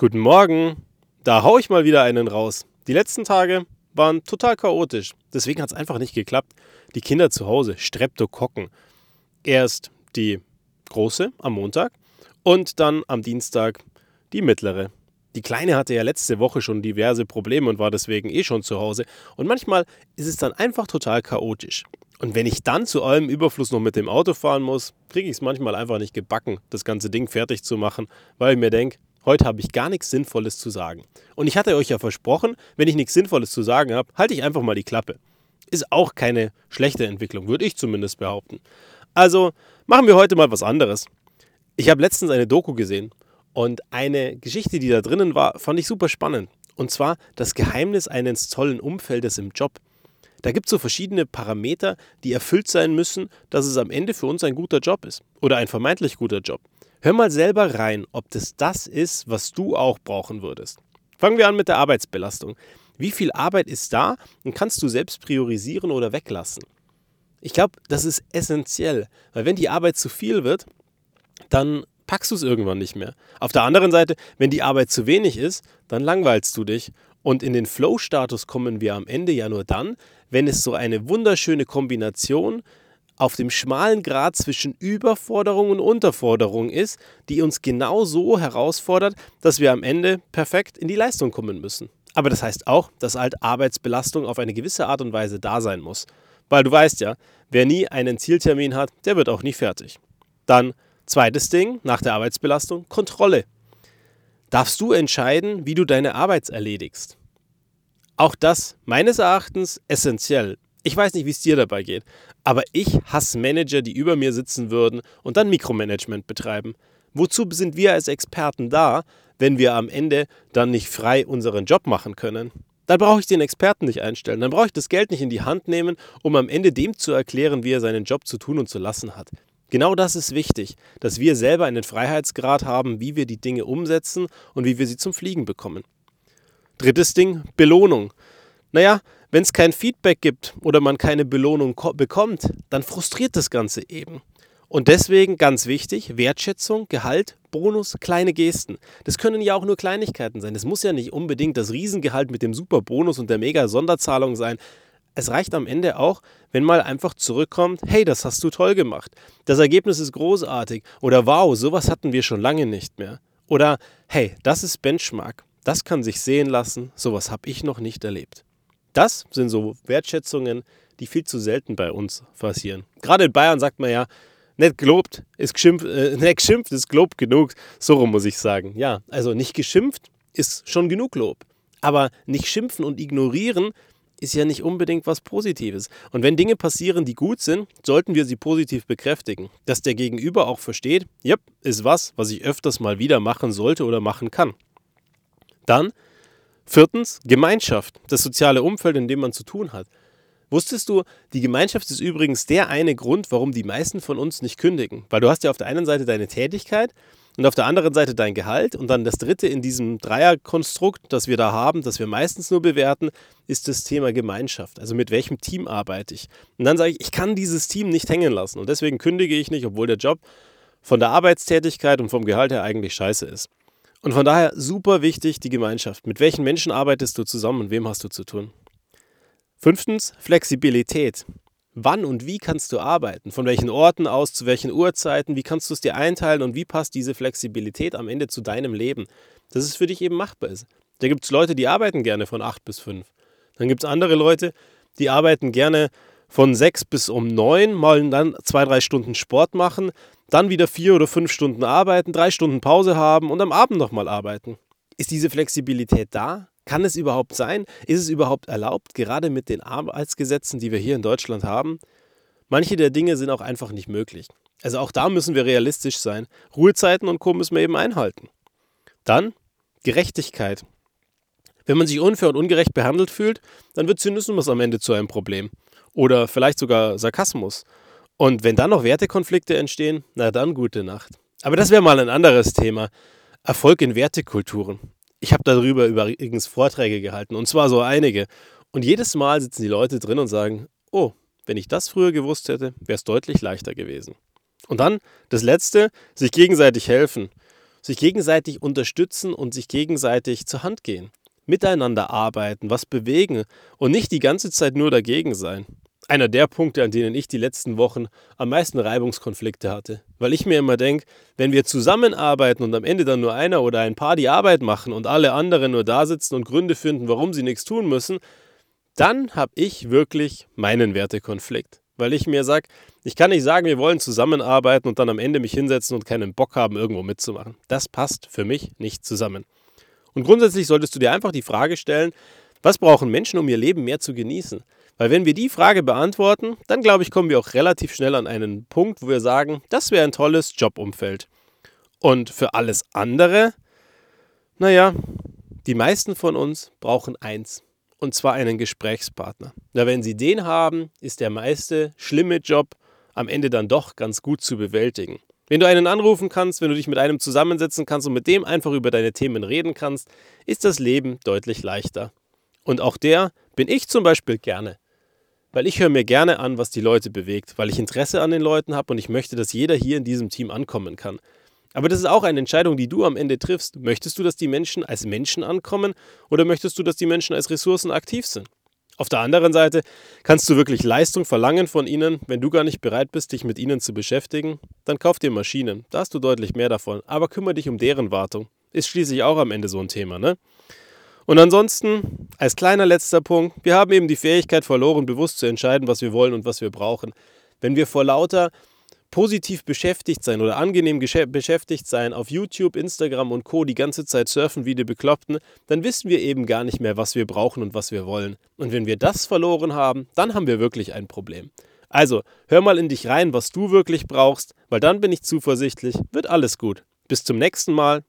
Guten Morgen. Da hau ich mal wieder einen raus. Die letzten Tage waren total chaotisch. Deswegen hat es einfach nicht geklappt. Die Kinder zu Hause, Streptokokken. Erst die große am Montag und dann am Dienstag die mittlere. Die Kleine hatte ja letzte Woche schon diverse Probleme und war deswegen eh schon zu Hause. Und manchmal ist es dann einfach total chaotisch. Und wenn ich dann zu allem Überfluss noch mit dem Auto fahren muss, kriege ich es manchmal einfach nicht gebacken, das ganze Ding fertig zu machen, weil ich mir denke, Heute habe ich gar nichts Sinnvolles zu sagen. Und ich hatte euch ja versprochen, wenn ich nichts Sinnvolles zu sagen habe, halte ich einfach mal die Klappe. Ist auch keine schlechte Entwicklung, würde ich zumindest behaupten. Also machen wir heute mal was anderes. Ich habe letztens eine Doku gesehen und eine Geschichte, die da drinnen war, fand ich super spannend. Und zwar das Geheimnis eines tollen Umfeldes im Job. Da gibt es so verschiedene Parameter, die erfüllt sein müssen, dass es am Ende für uns ein guter Job ist oder ein vermeintlich guter Job. Hör mal selber rein, ob das das ist, was du auch brauchen würdest. Fangen wir an mit der Arbeitsbelastung. Wie viel Arbeit ist da und kannst du selbst priorisieren oder weglassen? Ich glaube, das ist essentiell, weil wenn die Arbeit zu viel wird, dann packst du es irgendwann nicht mehr. Auf der anderen Seite, wenn die Arbeit zu wenig ist, dann langweilst du dich. Und in den Flow-Status kommen wir am Ende ja nur dann, wenn es so eine wunderschöne Kombination auf dem schmalen Grad zwischen Überforderung und Unterforderung ist, die uns genau so herausfordert, dass wir am Ende perfekt in die Leistung kommen müssen. Aber das heißt auch, dass halt Arbeitsbelastung auf eine gewisse Art und Weise da sein muss. Weil du weißt ja, wer nie einen Zieltermin hat, der wird auch nie fertig. Dann zweites Ding nach der Arbeitsbelastung, Kontrolle. Darfst du entscheiden, wie du deine Arbeit erledigst? Auch das meines Erachtens essentiell. Ich weiß nicht, wie es dir dabei geht, aber ich hasse Manager, die über mir sitzen würden und dann Mikromanagement betreiben. Wozu sind wir als Experten da, wenn wir am Ende dann nicht frei unseren Job machen können? Dann brauche ich den Experten nicht einstellen, dann brauche ich das Geld nicht in die Hand nehmen, um am Ende dem zu erklären, wie er seinen Job zu tun und zu lassen hat. Genau das ist wichtig, dass wir selber einen Freiheitsgrad haben, wie wir die Dinge umsetzen und wie wir sie zum Fliegen bekommen. Drittes Ding, Belohnung. Naja, wenn es kein Feedback gibt oder man keine Belohnung bekommt, dann frustriert das Ganze eben. Und deswegen ganz wichtig, Wertschätzung, Gehalt, Bonus, kleine Gesten. Das können ja auch nur Kleinigkeiten sein. Das muss ja nicht unbedingt das Riesengehalt mit dem Superbonus und der Mega-Sonderzahlung sein. Es reicht am Ende auch, wenn mal einfach zurückkommt, hey, das hast du toll gemacht. Das Ergebnis ist großartig. Oder wow, sowas hatten wir schon lange nicht mehr. Oder hey, das ist Benchmark. Das kann sich sehen lassen. Sowas habe ich noch nicht erlebt. Das sind so Wertschätzungen, die viel zu selten bei uns passieren. Gerade in Bayern sagt man ja, nicht gelobt ist geschimpft, äh, nicht geschimpft ist Lob genug. So rum muss ich sagen. Ja, also nicht geschimpft ist schon genug Lob. Aber nicht schimpfen und ignorieren ist ja nicht unbedingt was Positives. Und wenn Dinge passieren, die gut sind, sollten wir sie positiv bekräftigen. Dass der Gegenüber auch versteht, ja, ist was, was ich öfters mal wieder machen sollte oder machen kann. Dann Viertens, Gemeinschaft, das soziale Umfeld, in dem man zu tun hat. Wusstest du, die Gemeinschaft ist übrigens der eine Grund, warum die meisten von uns nicht kündigen. Weil du hast ja auf der einen Seite deine Tätigkeit und auf der anderen Seite dein Gehalt. Und dann das dritte in diesem Dreierkonstrukt, das wir da haben, das wir meistens nur bewerten, ist das Thema Gemeinschaft. Also mit welchem Team arbeite ich? Und dann sage ich, ich kann dieses Team nicht hängen lassen. Und deswegen kündige ich nicht, obwohl der Job von der Arbeitstätigkeit und vom Gehalt her eigentlich scheiße ist. Und von daher super wichtig die Gemeinschaft. Mit welchen Menschen arbeitest du zusammen und wem hast du zu tun? Fünftens, Flexibilität. Wann und wie kannst du arbeiten? Von welchen Orten aus, zu welchen Uhrzeiten? Wie kannst du es dir einteilen und wie passt diese Flexibilität am Ende zu deinem Leben? Dass es für dich eben machbar ist. Da gibt es Leute, die arbeiten gerne von 8 bis 5. Dann gibt es andere Leute, die arbeiten gerne von 6 bis um 9, mal dann zwei, drei Stunden Sport machen, dann wieder vier oder fünf Stunden arbeiten, drei Stunden Pause haben und am Abend nochmal arbeiten. Ist diese Flexibilität da? Kann es überhaupt sein? Ist es überhaupt erlaubt, gerade mit den Arbeitsgesetzen, die wir hier in Deutschland haben? Manche der Dinge sind auch einfach nicht möglich. Also auch da müssen wir realistisch sein. Ruhezeiten und Co. müssen wir eben einhalten. Dann Gerechtigkeit. Wenn man sich unfair und ungerecht behandelt fühlt, dann wird Zynismus am Ende zu einem Problem. Oder vielleicht sogar Sarkasmus. Und wenn dann noch Wertekonflikte entstehen, na dann gute Nacht. Aber das wäre mal ein anderes Thema. Erfolg in Wertekulturen. Ich habe darüber übrigens Vorträge gehalten und zwar so einige. Und jedes Mal sitzen die Leute drin und sagen, oh, wenn ich das früher gewusst hätte, wäre es deutlich leichter gewesen. Und dann das Letzte, sich gegenseitig helfen. sich gegenseitig unterstützen und sich gegenseitig zur Hand gehen. Miteinander arbeiten, was bewegen und nicht die ganze Zeit nur dagegen sein. Einer der Punkte, an denen ich die letzten Wochen am meisten Reibungskonflikte hatte. Weil ich mir immer denke, wenn wir zusammenarbeiten und am Ende dann nur einer oder ein paar die Arbeit machen und alle anderen nur da sitzen und Gründe finden, warum sie nichts tun müssen, dann habe ich wirklich meinen Wertekonflikt. Weil ich mir sage, ich kann nicht sagen, wir wollen zusammenarbeiten und dann am Ende mich hinsetzen und keinen Bock haben, irgendwo mitzumachen. Das passt für mich nicht zusammen. Und grundsätzlich solltest du dir einfach die Frage stellen, was brauchen Menschen, um ihr Leben mehr zu genießen? Weil wenn wir die Frage beantworten, dann glaube ich, kommen wir auch relativ schnell an einen Punkt, wo wir sagen, das wäre ein tolles Jobumfeld. Und für alles andere, naja, die meisten von uns brauchen eins und zwar einen Gesprächspartner. Na, wenn Sie den haben, ist der meiste schlimme Job am Ende dann doch ganz gut zu bewältigen. Wenn du einen anrufen kannst, wenn du dich mit einem zusammensetzen kannst und mit dem einfach über deine Themen reden kannst, ist das Leben deutlich leichter. Und auch der bin ich zum Beispiel gerne. Weil ich höre mir gerne an, was die Leute bewegt, weil ich Interesse an den Leuten habe und ich möchte, dass jeder hier in diesem Team ankommen kann. Aber das ist auch eine Entscheidung, die du am Ende triffst. Möchtest du, dass die Menschen als Menschen ankommen oder möchtest du, dass die Menschen als Ressourcen aktiv sind? Auf der anderen Seite kannst du wirklich Leistung verlangen von ihnen, wenn du gar nicht bereit bist, dich mit ihnen zu beschäftigen, dann kauf dir Maschinen, da hast du deutlich mehr davon, aber kümmere dich um deren Wartung. Ist schließlich auch am Ende so ein Thema, ne? Und ansonsten, als kleiner letzter Punkt, wir haben eben die Fähigkeit verloren, bewusst zu entscheiden, was wir wollen und was wir brauchen. Wenn wir vor lauter positiv beschäftigt sein oder angenehm beschäftigt sein auf YouTube, Instagram und Co. die ganze Zeit surfen wie die Bekloppten, dann wissen wir eben gar nicht mehr, was wir brauchen und was wir wollen. Und wenn wir das verloren haben, dann haben wir wirklich ein Problem. Also, hör mal in dich rein, was du wirklich brauchst, weil dann bin ich zuversichtlich, wird alles gut. Bis zum nächsten Mal,